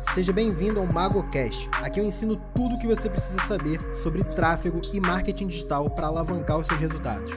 Seja bem-vindo ao MagoCast. Aqui eu ensino tudo o que você precisa saber sobre tráfego e marketing digital para alavancar os seus resultados.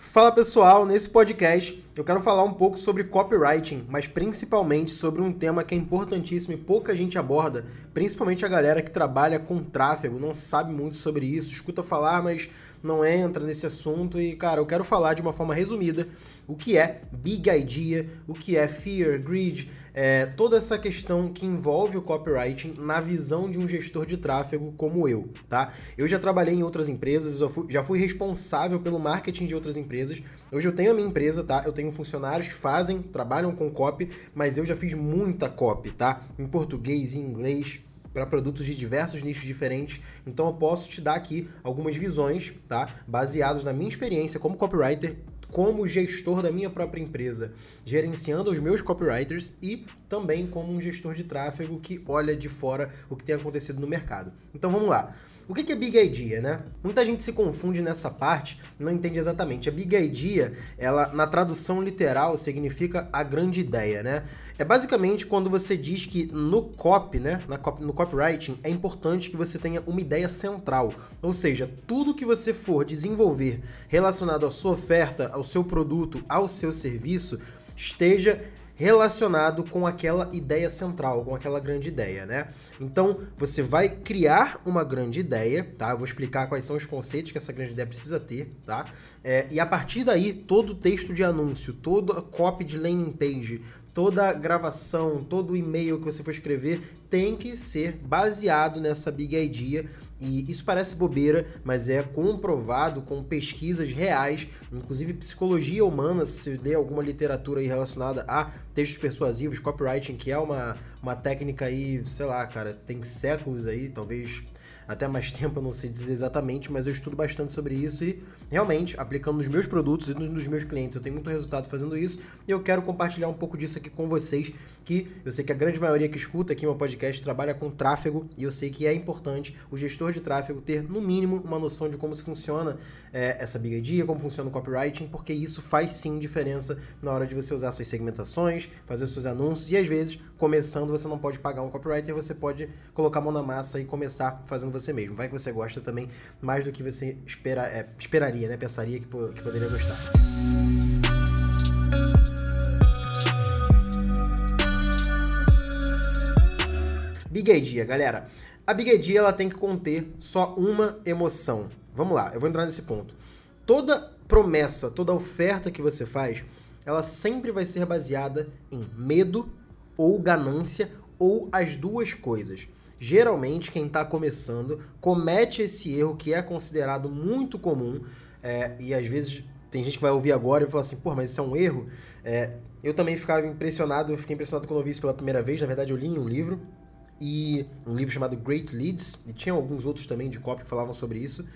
Fala pessoal, nesse podcast eu quero falar um pouco sobre copywriting, mas principalmente sobre um tema que é importantíssimo e pouca gente aborda, principalmente a galera que trabalha com tráfego, não sabe muito sobre isso, escuta falar, mas não entra nesse assunto e, cara, eu quero falar de uma forma resumida o que é Big Idea, o que é Fear, Greed, é, toda essa questão que envolve o copywriting na visão de um gestor de tráfego como eu, tá? Eu já trabalhei em outras empresas, fui, já fui responsável pelo marketing de outras empresas. Hoje eu tenho a minha empresa, tá? Eu tenho funcionários que fazem, trabalham com copy, mas eu já fiz muita copy, tá? Em português, em inglês, para produtos de diversos nichos diferentes. Então eu posso te dar aqui algumas visões, tá? Baseadas na minha experiência como copywriter, como gestor da minha própria empresa, gerenciando os meus copywriters e também como um gestor de tráfego que olha de fora o que tem acontecido no mercado. Então vamos lá. O que é Big Idea, né? Muita gente se confunde nessa parte, não entende exatamente. A Big Idea, ela na tradução literal significa a grande ideia, né? É basicamente quando você diz que no copy, né, no copywriting, é importante que você tenha uma ideia central. Ou seja, tudo que você for desenvolver relacionado à sua oferta, ao seu produto, ao seu serviço, esteja relacionado com aquela ideia central, com aquela grande ideia, né? Então, você vai criar uma grande ideia, tá? Eu vou explicar quais são os conceitos que essa grande ideia precisa ter, tá? É, e a partir daí, todo texto de anúncio, toda copy de landing page, toda gravação, todo e-mail que você for escrever tem que ser baseado nessa big idea e isso parece bobeira, mas é comprovado com pesquisas reais, inclusive psicologia humana, se ler alguma literatura relacionada a textos persuasivos, copywriting, que é uma, uma técnica aí, sei lá, cara, tem séculos aí, talvez até mais tempo, eu não sei dizer exatamente, mas eu estudo bastante sobre isso e realmente aplicando nos meus produtos e nos meus clientes. Eu tenho muito resultado fazendo isso e eu quero compartilhar um pouco disso aqui com vocês, que eu sei que a grande maioria que escuta aqui meu podcast trabalha com tráfego e eu sei que é importante o gestor de tráfego ter, no mínimo, uma noção de como se funciona é, essa big idea, como funciona o copywriting, porque isso faz sim diferença na hora de você usar suas segmentações, fazer seus anúncios e às vezes, começando, você não pode pagar um copywriter, você pode colocar a mão na massa e começar fazendo você mesmo. Vai que você gosta também mais do que você espera, é, esperaria, né? Pensaria que, que poderia gostar. Big Idea, galera. A Big Idea ela tem que conter só uma emoção. Vamos lá, eu vou entrar nesse ponto. Toda promessa, toda oferta que você faz, ela sempre vai ser baseada em medo ou ganância ou as duas coisas. Geralmente, quem está começando comete esse erro que é considerado muito comum é, e às vezes tem gente que vai ouvir agora e falar assim, pô, mas isso é um erro. É, eu também ficava impressionado, eu fiquei impressionado quando eu vi isso pela primeira vez. Na verdade, eu li em um livro e um livro chamado Great Leads e tinha alguns outros também de copy que falavam sobre isso.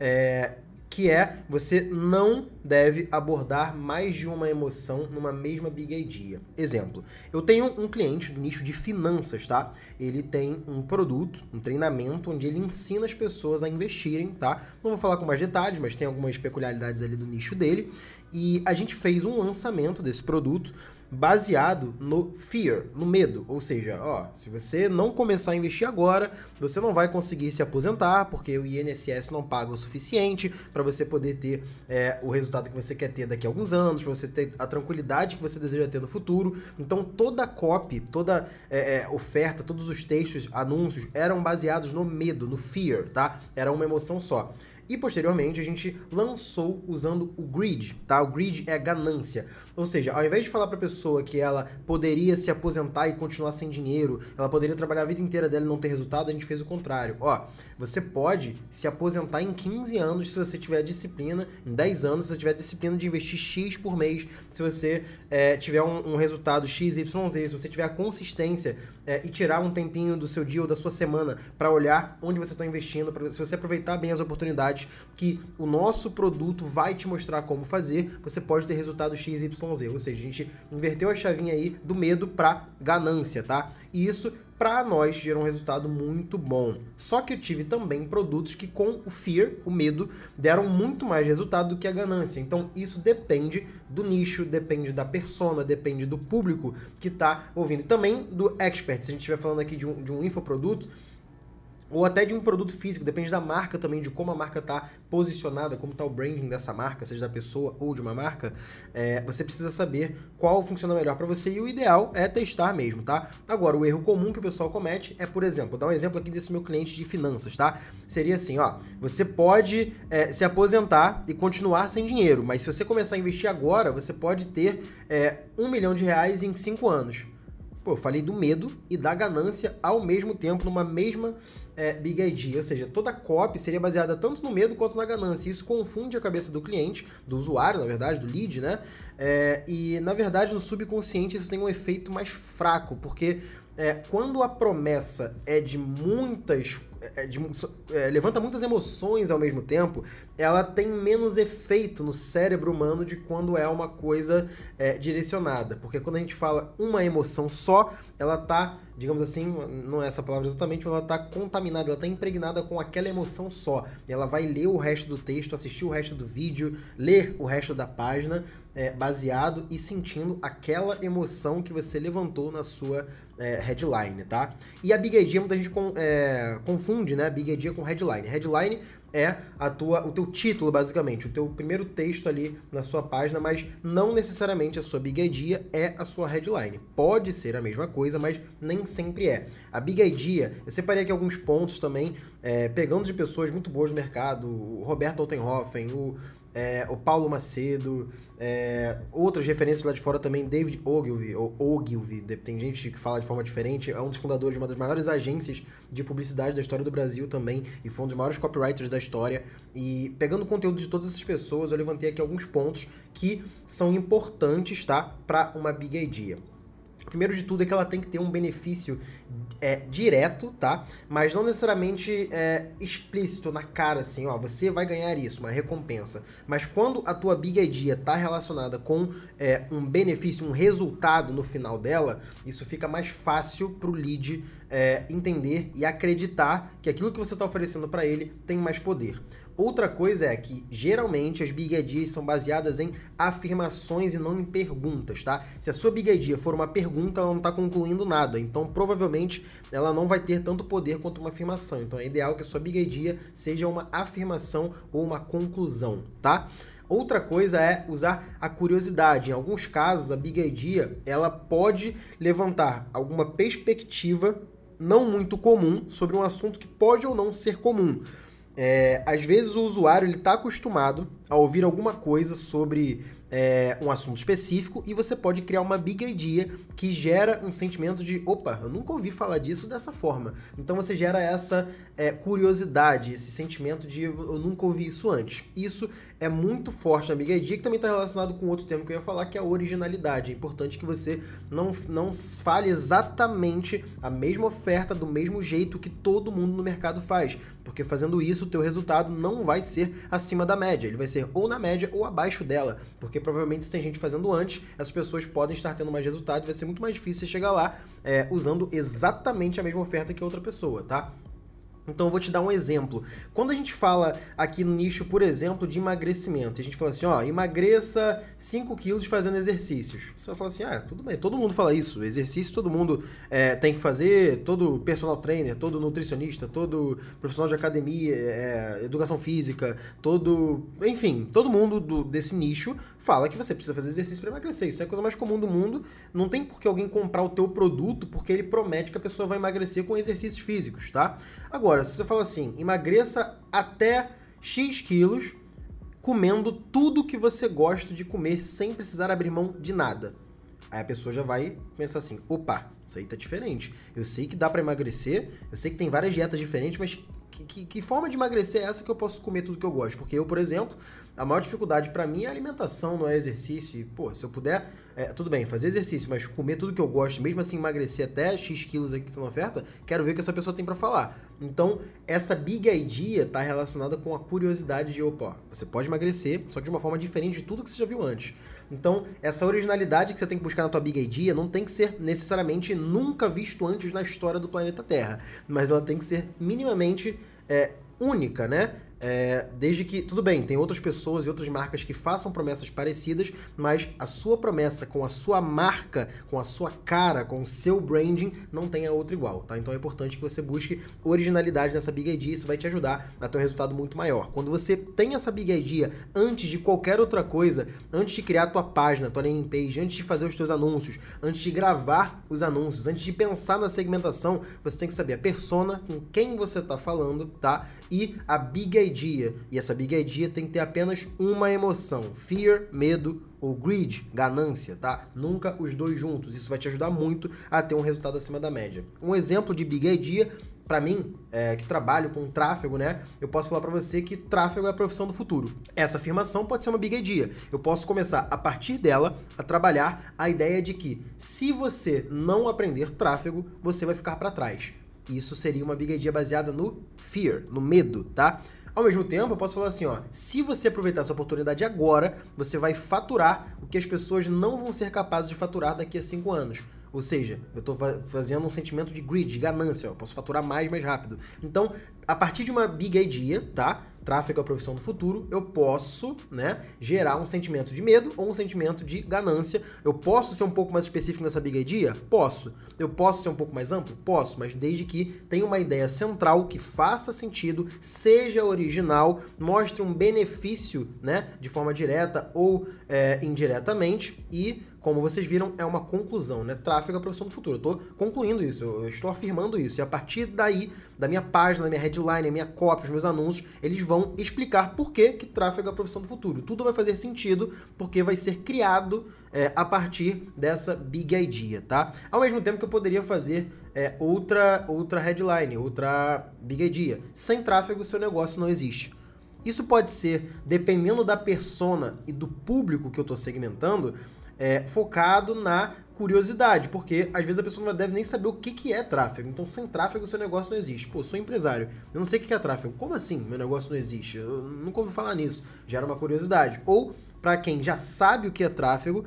É, que é você não deve abordar mais de uma emoção numa mesma big idea. Exemplo, eu tenho um cliente do nicho de finanças, tá? Ele tem um produto, um treinamento onde ele ensina as pessoas a investirem, tá? Não vou falar com mais detalhes, mas tem algumas peculiaridades ali do nicho dele. E a gente fez um lançamento desse produto baseado no fear, no medo. Ou seja, ó, se você não começar a investir agora, você não vai conseguir se aposentar, porque o INSS não paga o suficiente para você poder ter é, o resultado que você quer ter daqui a alguns anos, para você ter a tranquilidade que você deseja ter no futuro. Então, toda a copy, toda é, é, oferta, todos os textos, anúncios eram baseados no medo, no fear, tá? Era uma emoção só. E posteriormente a gente lançou usando o grid, tá? O grid é ganância. Ou seja, ao invés de falar para a pessoa que ela poderia se aposentar e continuar sem dinheiro, ela poderia trabalhar a vida inteira dela e não ter resultado, a gente fez o contrário. Ó, você pode se aposentar em 15 anos se você tiver disciplina, em 10 anos se você tiver disciplina de investir X por mês, se você é, tiver um, um resultado X, Y, Z, se você tiver a consistência é, e tirar um tempinho do seu dia ou da sua semana para olhar onde você está investindo, pra, se você aproveitar bem as oportunidades que o nosso produto vai te mostrar como fazer, você pode ter resultado X, Y, ou seja, a gente inverteu a chavinha aí do medo para ganância, tá? E isso para nós gerou um resultado muito bom. Só que eu tive também produtos que com o fear, o medo, deram muito mais resultado do que a ganância. Então isso depende do nicho, depende da persona, depende do público que está ouvindo. Também do expert. Se a gente estiver falando aqui de um, de um infoproduto, ou até de um produto físico, depende da marca também, de como a marca está posicionada, como está o branding dessa marca, seja da pessoa ou de uma marca, é, você precisa saber qual funciona melhor para você e o ideal é testar mesmo, tá? Agora, o erro comum que o pessoal comete é, por exemplo, dar um exemplo aqui desse meu cliente de finanças, tá? Seria assim, ó, você pode é, se aposentar e continuar sem dinheiro, mas se você começar a investir agora, você pode ter é, um milhão de reais em cinco anos. Pô, eu falei do medo e da ganância ao mesmo tempo, numa mesma é, Big Idea. Ou seja, toda copy seria baseada tanto no medo quanto na ganância. Isso confunde a cabeça do cliente, do usuário, na verdade, do lead, né? É, e, na verdade, no subconsciente isso tem um efeito mais fraco, porque é, quando a promessa é de muitas é, de, é, levanta muitas emoções ao mesmo tempo, ela tem menos efeito no cérebro humano de quando é uma coisa é, direcionada. Porque quando a gente fala uma emoção só, ela tá, digamos assim, não é essa palavra exatamente, mas ela tá contaminada, ela tá impregnada com aquela emoção só. Ela vai ler o resto do texto, assistir o resto do vídeo, ler o resto da página, é, baseado e sentindo aquela emoção que você levantou na sua é, headline, tá? E a Big Idea, muita gente com, é, confunde, né? Big Idea com headline. Headline é a tua, o teu título, basicamente, o teu primeiro texto ali na sua página, mas não necessariamente a sua Big Idea é a sua headline. Pode ser a mesma coisa, mas nem sempre é. A Big Idea, eu separei aqui alguns pontos também, é, pegando de pessoas muito boas no mercado, o Roberto Altenhofen, o é, o Paulo Macedo, é, outras referências lá de fora também, David Ogilvy, ou Ogilvy, tem gente que fala de forma diferente, é um dos fundadores de uma das maiores agências de publicidade da história do Brasil também, e foi um dos maiores copywriters da história. E pegando o conteúdo de todas essas pessoas, eu levantei aqui alguns pontos que são importantes, tá, para uma big idea. Primeiro de tudo é que ela tem que ter um benefício é, direto, tá? Mas não necessariamente é, explícito na cara, assim, ó, você vai ganhar isso, uma recompensa. Mas quando a tua big idea tá relacionada com é, um benefício, um resultado no final dela, isso fica mais fácil pro lead é, entender e acreditar que aquilo que você está oferecendo para ele tem mais poder. Outra coisa é que geralmente as big ideas são baseadas em afirmações e não em perguntas, tá? Se a sua big idea for uma pergunta, ela não está concluindo nada, então provavelmente ela não vai ter tanto poder quanto uma afirmação. Então é ideal que a sua big idea seja uma afirmação ou uma conclusão, tá? Outra coisa é usar a curiosidade. Em alguns casos, a Big Idea ela pode levantar alguma perspectiva não muito comum sobre um assunto que pode ou não ser comum. É, às vezes o usuário está acostumado a ouvir alguma coisa sobre é, um assunto específico e você pode criar uma big idea que gera um sentimento de opa, eu nunca ouvi falar disso dessa forma. Então você gera essa é, curiosidade, esse sentimento de eu nunca ouvi isso antes. Isso é muito forte na big idea, que também está relacionado com outro tema que eu ia falar, que é a originalidade. É importante que você não, não fale exatamente a mesma oferta do mesmo jeito que todo mundo no mercado faz, porque fazendo isso o teu resultado não vai ser acima da média, ele vai ser ou na média ou abaixo dela, porque provavelmente se tem gente fazendo antes, essas pessoas podem estar tendo mais resultado vai ser muito mais difícil você chegar lá é, usando exatamente a mesma oferta que outra pessoa, tá? Então eu vou te dar um exemplo. Quando a gente fala aqui no nicho, por exemplo, de emagrecimento, a gente fala assim, ó, emagreça 5 quilos fazendo exercícios. Você vai falar assim, ah, tudo bem, todo mundo fala isso. Exercício todo mundo é, tem que fazer, todo personal trainer, todo nutricionista, todo profissional de academia, é, educação física, todo. Enfim, todo mundo do, desse nicho fala que você precisa fazer exercício para emagrecer. Isso é a coisa mais comum do mundo. Não tem por que alguém comprar o teu produto porque ele promete que a pessoa vai emagrecer com exercícios físicos, tá? Agora, Agora, se você fala assim, emagreça até X quilos comendo tudo que você gosta de comer sem precisar abrir mão de nada. Aí a pessoa já vai pensar assim: opa, isso aí tá diferente. Eu sei que dá para emagrecer, eu sei que tem várias dietas diferentes, mas que, que, que, forma de emagrecer é essa que eu posso comer tudo que eu gosto? Porque eu, por exemplo, a maior dificuldade para mim é alimentação, não é exercício. E, pô, se eu puder é, tudo bem, fazer exercício, mas comer tudo que eu gosto, mesmo assim emagrecer até X quilos aqui que estão na oferta, quero ver o que essa pessoa tem para falar. Então, essa big idea está relacionada com a curiosidade de, opa, você pode emagrecer, só de uma forma diferente de tudo que você já viu antes. Então, essa originalidade que você tem que buscar na tua big idea não tem que ser necessariamente nunca visto antes na história do planeta Terra, mas ela tem que ser minimamente é, única, né? É, desde que, tudo bem, tem outras pessoas e outras marcas que façam promessas parecidas, mas a sua promessa com a sua marca, com a sua cara, com o seu branding, não tenha outra igual, tá? Então é importante que você busque originalidade nessa Big Idea, isso vai te ajudar a ter um resultado muito maior. Quando você tem essa Big Idea antes de qualquer outra coisa, antes de criar a tua página, tua landing page, antes de fazer os teus anúncios, antes de gravar os anúncios, antes de pensar na segmentação, você tem que saber a persona, com quem você está falando, tá? E a Big idea. E essa big idea tem que ter apenas uma emoção: fear, medo ou greed, ganância, tá? Nunca os dois juntos. Isso vai te ajudar muito a ter um resultado acima da média. Um exemplo de big idea para mim, é, que trabalho com tráfego, né? Eu posso falar para você que tráfego é a profissão do futuro. Essa afirmação pode ser uma big idea. Eu posso começar a partir dela a trabalhar a ideia de que se você não aprender tráfego, você vai ficar para trás. Isso seria uma big idea baseada no fear, no medo, tá? Ao mesmo tempo, eu posso falar assim, ó, se você aproveitar essa oportunidade agora, você vai faturar o que as pessoas não vão ser capazes de faturar daqui a cinco anos. Ou seja, eu estou fazendo um sentimento de greed, de ganância, ó, posso faturar mais, mais rápido. Então, a partir de uma big idea, tá? Tráfego é a profissão do futuro, eu posso, né, gerar um sentimento de medo ou um sentimento de ganância. Eu posso ser um pouco mais específico nessa big idea? Posso. Eu posso ser um pouco mais amplo? Posso, mas desde que tenha uma ideia central que faça sentido, seja original, mostre um benefício, né, de forma direta ou é, indiretamente e como vocês viram, é uma conclusão, né? Tráfego é a profissão do futuro. Eu estou concluindo isso, eu estou afirmando isso. E a partir daí, da minha página, da minha headline, da minha copy, os meus anúncios, eles vão explicar por que, que tráfego é a profissão do futuro. Tudo vai fazer sentido porque vai ser criado é, a partir dessa big idea, tá? Ao mesmo tempo que eu poderia fazer é, outra, outra headline, outra big idea. Sem tráfego, seu negócio não existe. Isso pode ser, dependendo da persona e do público que eu estou segmentando, é, focado na curiosidade, porque às vezes a pessoa não deve nem saber o que, que é tráfego. Então, sem tráfego, seu negócio não existe. Pô, sou empresário, eu não sei o que é tráfego. Como assim meu negócio não existe? Eu nunca ouvi falar nisso. Gera uma curiosidade. Ou, para quem já sabe o que é tráfego,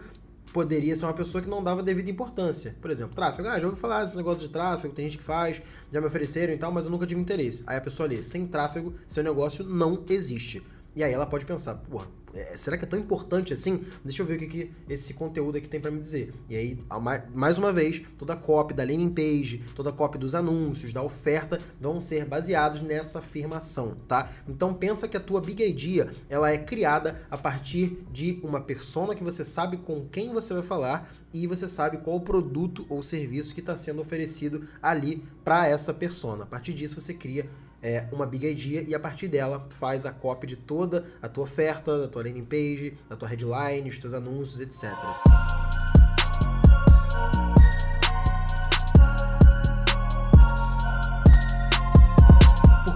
poderia ser uma pessoa que não dava devida importância. Por exemplo, tráfego. Ah, já ouvi falar desse negócio de tráfego, tem gente que faz, já me ofereceram e tal, mas eu nunca tive interesse. Aí a pessoa lê, sem tráfego, seu negócio não existe. E aí ela pode pensar, porra, é, será que é tão importante assim? Deixa eu ver o que, que esse conteúdo aqui tem para me dizer. E aí, mais uma vez, toda a copy da landing page, toda a copy dos anúncios, da oferta, vão ser baseados nessa afirmação, tá? Então pensa que a tua big idea, ela é criada a partir de uma persona que você sabe com quem você vai falar e você sabe qual o produto ou serviço que está sendo oferecido ali para essa persona. A partir disso, você cria é, uma big idea e a partir dela faz a cópia de toda a tua oferta, da tua landing page, da tua headline, os teus anúncios, etc.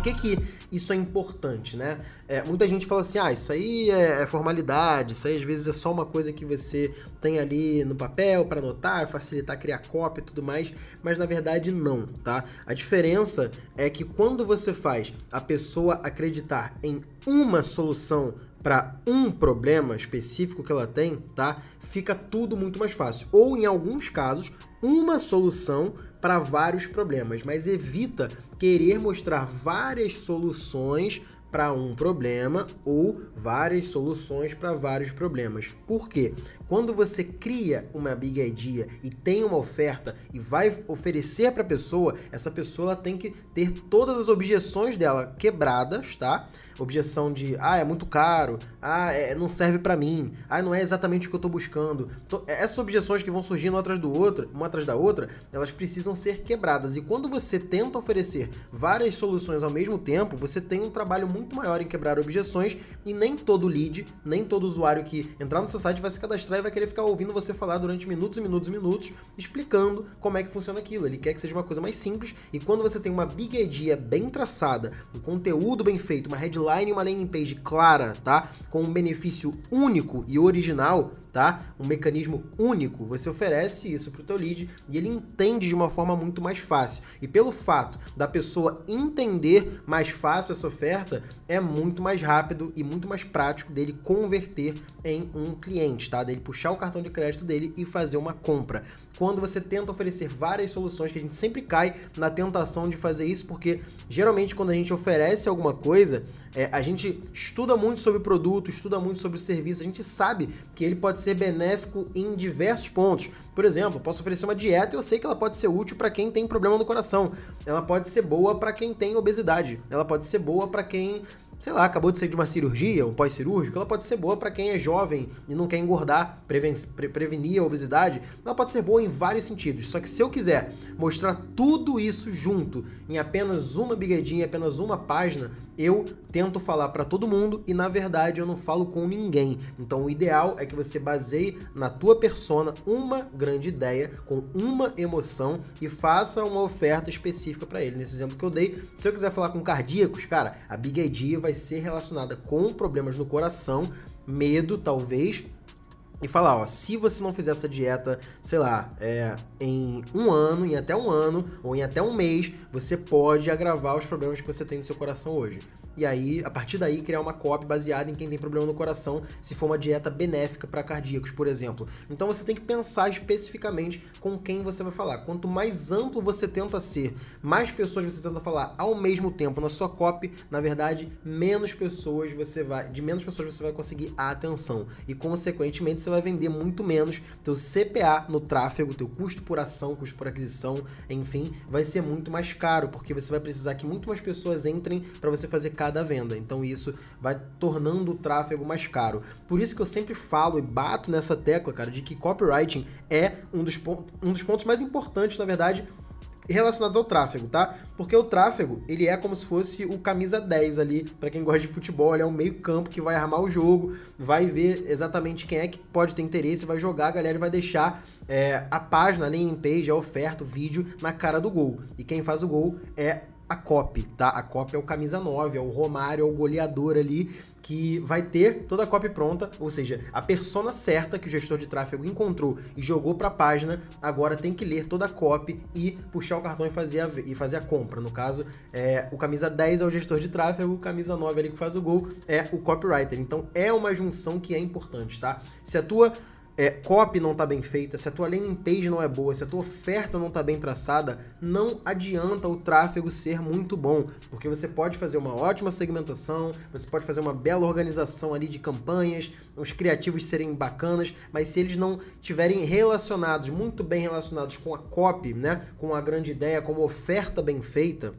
que que isso é importante, né? É, muita gente fala assim, ah, isso aí é, é, formalidade, isso aí às vezes é só uma coisa que você tem ali no papel para anotar, facilitar criar cópia e tudo mais, mas na verdade não, tá? A diferença é que quando você faz a pessoa acreditar em uma solução para um problema específico que ela tem, tá? Fica tudo muito mais fácil. Ou em alguns casos, uma solução para vários problemas, mas evita querer mostrar várias soluções para um problema ou várias soluções para vários problemas. Por quê? Quando você cria uma big idea e tem uma oferta e vai oferecer para a pessoa, essa pessoa tem que ter todas as objeções dela quebradas, tá? Objeção de, ah, é muito caro, ah, é, não serve para mim, ah, não é exatamente o que eu tô buscando. Essas objeções que vão surgindo atrás do outro, uma atrás da outra, elas precisam ser quebradas. E quando você tenta oferecer várias soluções ao mesmo tempo, você tem um trabalho muito maior em quebrar objeções e nem todo lead, nem todo usuário que entrar no seu site vai se cadastrar e vai querer ficar ouvindo você falar durante minutos e minutos e minutos, explicando como é que funciona aquilo. Ele quer que seja uma coisa mais simples e quando você tem uma big idea bem traçada, um conteúdo bem feito, uma headline e uma landing page clara, tá? Com um benefício único e original, tá? Um mecanismo único. Você oferece isso para o teu lead e ele entende de uma forma muito mais fácil. E pelo fato da pessoa entender mais fácil essa oferta, é muito mais rápido e muito mais prático dele converter em um cliente, tá? Dele puxar o cartão de crédito dele e fazer uma compra quando você tenta oferecer várias soluções, que a gente sempre cai na tentação de fazer isso, porque geralmente quando a gente oferece alguma coisa, é, a gente estuda muito sobre o produto, estuda muito sobre o serviço, a gente sabe que ele pode ser benéfico em diversos pontos. Por exemplo, posso oferecer uma dieta e eu sei que ela pode ser útil para quem tem problema no coração. Ela pode ser boa para quem tem obesidade. Ela pode ser boa para quem sei lá, acabou de sair de uma cirurgia, um pós-cirúrgico, ela pode ser boa para quem é jovem e não quer engordar, preven pre prevenir a obesidade. Ela pode ser boa em vários sentidos. Só que se eu quiser mostrar tudo isso junto em apenas uma bigadinha, apenas uma página, eu tento falar para todo mundo e na verdade eu não falo com ninguém. Então o ideal é que você baseie na tua persona uma grande ideia com uma emoção e faça uma oferta específica para ele. Nesse exemplo que eu dei, se eu quiser falar com cardíacos, cara, a Big vai ser relacionada com problemas no coração, medo talvez, e falar, ó, se você não fizer essa dieta, sei lá, é, em um ano, em até um ano, ou em até um mês, você pode agravar os problemas que você tem no seu coração hoje e aí, a partir daí, criar uma copy baseada em quem tem problema no coração, se for uma dieta benéfica para cardíacos, por exemplo. Então você tem que pensar especificamente com quem você vai falar. Quanto mais amplo você tenta ser, mais pessoas você tenta falar ao mesmo tempo na sua copy, na verdade, menos pessoas você vai, de menos pessoas você vai conseguir a atenção e consequentemente você vai vender muito menos. Teu CPA no tráfego, teu custo por ação, custo por aquisição, enfim, vai ser muito mais caro, porque você vai precisar que muito mais pessoas entrem para você fazer cada venda. Então isso vai tornando o tráfego mais caro. Por isso que eu sempre falo e bato nessa tecla, cara, de que copywriting é um dos, um dos pontos mais importantes, na verdade, relacionados ao tráfego, tá? Porque o tráfego, ele é como se fosse o camisa 10 ali, para quem gosta de futebol, ele é o meio-campo que vai armar o jogo, vai ver exatamente quem é que pode ter interesse, vai jogar, a galera vai deixar é, a página, a landing page, a oferta, o vídeo na cara do gol. E quem faz o gol é a copy, tá? A copy é o camisa 9, é o Romário, é o goleador ali que vai ter toda a copy pronta, ou seja, a persona certa que o gestor de tráfego encontrou e jogou para a página, agora tem que ler toda a copy e puxar o cartão e fazer a, e fazer a compra. No caso, é, o camisa 10 é o gestor de tráfego, o camisa 9 ali que faz o gol é o copywriter. Então é uma junção que é importante, tá? Se a tua é, copy não está bem feita, se a tua landing page não é boa, se a tua oferta não está bem traçada, não adianta o tráfego ser muito bom, porque você pode fazer uma ótima segmentação, você pode fazer uma bela organização ali de campanhas, os criativos serem bacanas, mas se eles não tiverem relacionados, muito bem relacionados com a copy, né, com a grande ideia, com uma oferta bem feita,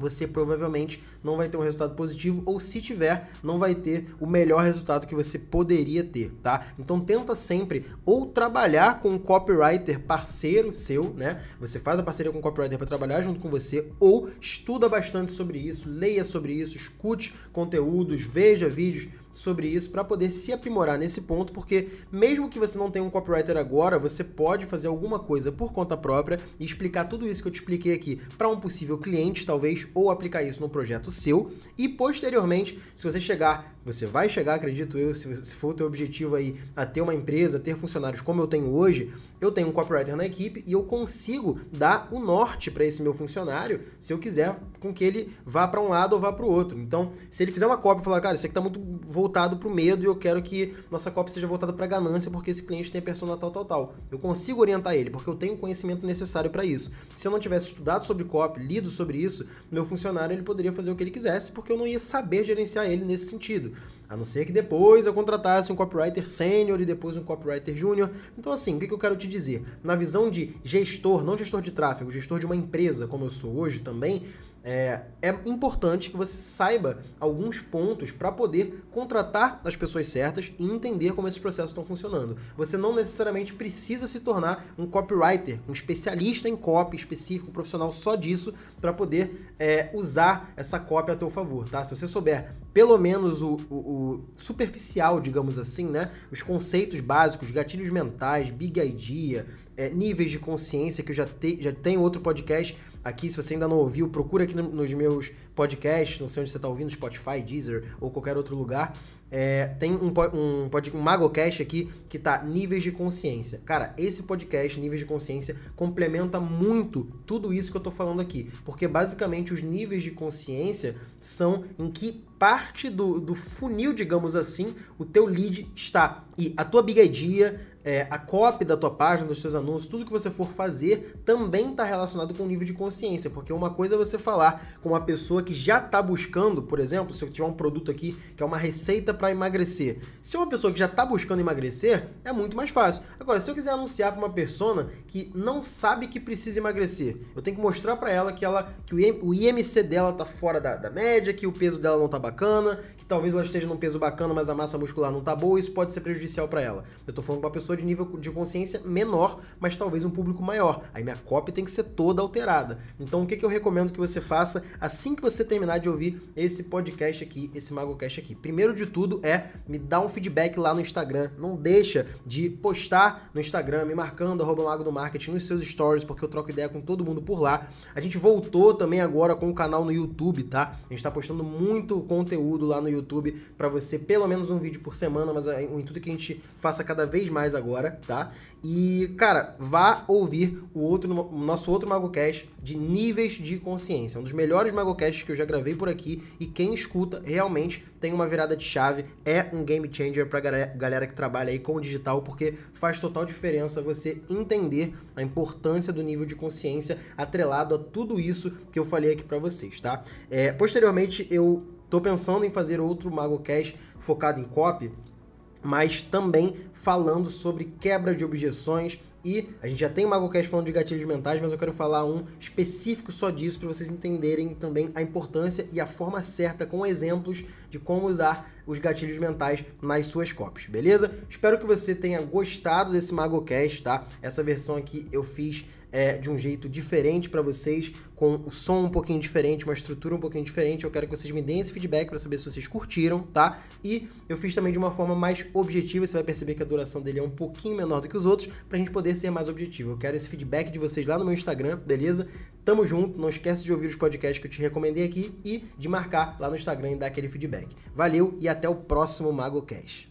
você provavelmente não vai ter um resultado positivo ou se tiver, não vai ter o melhor resultado que você poderia ter, tá? Então tenta sempre ou trabalhar com um copywriter parceiro seu, né? Você faz a parceria com um copywriter para trabalhar junto com você ou estuda bastante sobre isso, leia sobre isso, escute conteúdos, veja vídeos sobre isso para poder se aprimorar nesse ponto, porque mesmo que você não tenha um copywriter agora, você pode fazer alguma coisa por conta própria e explicar tudo isso que eu te expliquei aqui para um possível cliente, talvez, ou aplicar isso no projeto seu. E posteriormente, se você chegar, você vai chegar, acredito eu, se, se for o teu objetivo aí a ter uma empresa, ter funcionários como eu tenho hoje, eu tenho um copywriter na equipe e eu consigo dar o norte para esse meu funcionário, se eu quiser com que ele vá para um lado ou vá para o outro. Então, se ele fizer uma cópia e falar, cara, isso aqui tá muito voltado para o medo e eu quero que nossa cópia seja voltada para ganância porque esse cliente tem a persona tal, tal, tal. Eu consigo orientar ele porque eu tenho o conhecimento necessário para isso. Se eu não tivesse estudado sobre copy, lido sobre isso, meu funcionário ele poderia fazer o que ele quisesse porque eu não ia saber gerenciar ele nesse sentido. A não ser que depois eu contratasse um copywriter sênior e depois um copywriter júnior. Então, assim, o que eu quero te dizer? Na visão de gestor, não gestor de tráfego, gestor de uma empresa, como eu sou hoje também, é, é, importante que você saiba alguns pontos para poder contratar as pessoas certas e entender como esses processos estão funcionando. Você não necessariamente precisa se tornar um copywriter, um especialista em copy específico, um profissional só disso, para poder é, usar essa copy a teu favor, tá? Se você souber pelo menos o, o, o, superficial, digamos assim, né? Os conceitos básicos, gatilhos mentais, big idea, é, níveis de consciência, que eu já, te, já tenho outro podcast aqui, se você ainda não ouviu, procura aqui no, nos meus podcasts, não sei onde você está ouvindo, Spotify, Deezer ou qualquer outro lugar. é, tem um, um, um, um MagoCast aqui que tá níveis de consciência. Cara, esse podcast, níveis de consciência, complementa muito tudo isso que eu tô falando aqui. Porque basicamente os níveis de consciência são em que parte do, do funil, digamos assim, o teu lead está. E a tua big idea, é, a copy da tua página, dos seus anúncios, tudo que você for fazer também está relacionado com o nível de consciência. Porque uma coisa é você falar com uma pessoa que já está buscando, por exemplo, se eu tiver um produto aqui que é uma receita para emagrecer. Se é uma pessoa que já está buscando emagrecer, é muito mais fácil. Agora, se eu quiser anunciar para uma pessoa que não sabe que precisa emagrecer, eu tenho que mostrar para ela que ela que o IMC dela está fora da, da média, que o peso dela não está bacana, que talvez ela esteja num peso bacana, mas a massa muscular não tá boa, isso pode ser prejudicial para ela. Eu tô falando pra uma pessoa de nível de consciência menor, mas talvez um público maior. Aí minha copy tem que ser toda alterada. Então o que, que eu recomendo que você faça assim que você terminar de ouvir esse podcast aqui, esse MagoCast aqui? Primeiro de tudo é me dar um feedback lá no Instagram. Não deixa de postar no Instagram, me marcando arroba Mago do Marketing nos seus stories, porque eu troco ideia com todo mundo por lá. A gente voltou também agora com o canal no YouTube, tá? A gente tá postando muito conteúdo lá no YouTube para você, pelo menos um vídeo por semana, mas o intuito é que a gente faça cada vez mais agora, tá? E, cara, vá ouvir o outro o nosso outro MagoCast de níveis de consciência. Um dos melhores MagoCasts que eu já gravei por aqui e quem escuta realmente tem uma virada de chave, é um game changer pra galera que trabalha aí com o digital, porque faz total diferença você entender a importância do nível de consciência atrelado a tudo isso que eu falei aqui para vocês, tá? É, posteriormente eu Tô pensando em fazer outro MagoCast focado em copy, mas também falando sobre quebra de objeções e a gente já tem o MagoCast falando de gatilhos mentais, mas eu quero falar um específico só disso para vocês entenderem também a importância e a forma certa com exemplos de como usar os gatilhos mentais nas suas copies, beleza? Espero que você tenha gostado desse MagoCast, tá? Essa versão aqui eu fiz é, de um jeito diferente para vocês, com o som um pouquinho diferente, uma estrutura um pouquinho diferente. Eu quero que vocês me deem esse feedback para saber se vocês curtiram, tá? E eu fiz também de uma forma mais objetiva, você vai perceber que a duração dele é um pouquinho menor do que os outros, pra gente poder ser mais objetivo. Eu quero esse feedback de vocês lá no meu Instagram, beleza? Tamo junto, não esquece de ouvir os podcasts que eu te recomendei aqui e de marcar lá no Instagram e dar aquele feedback. Valeu e até o próximo MagoCast.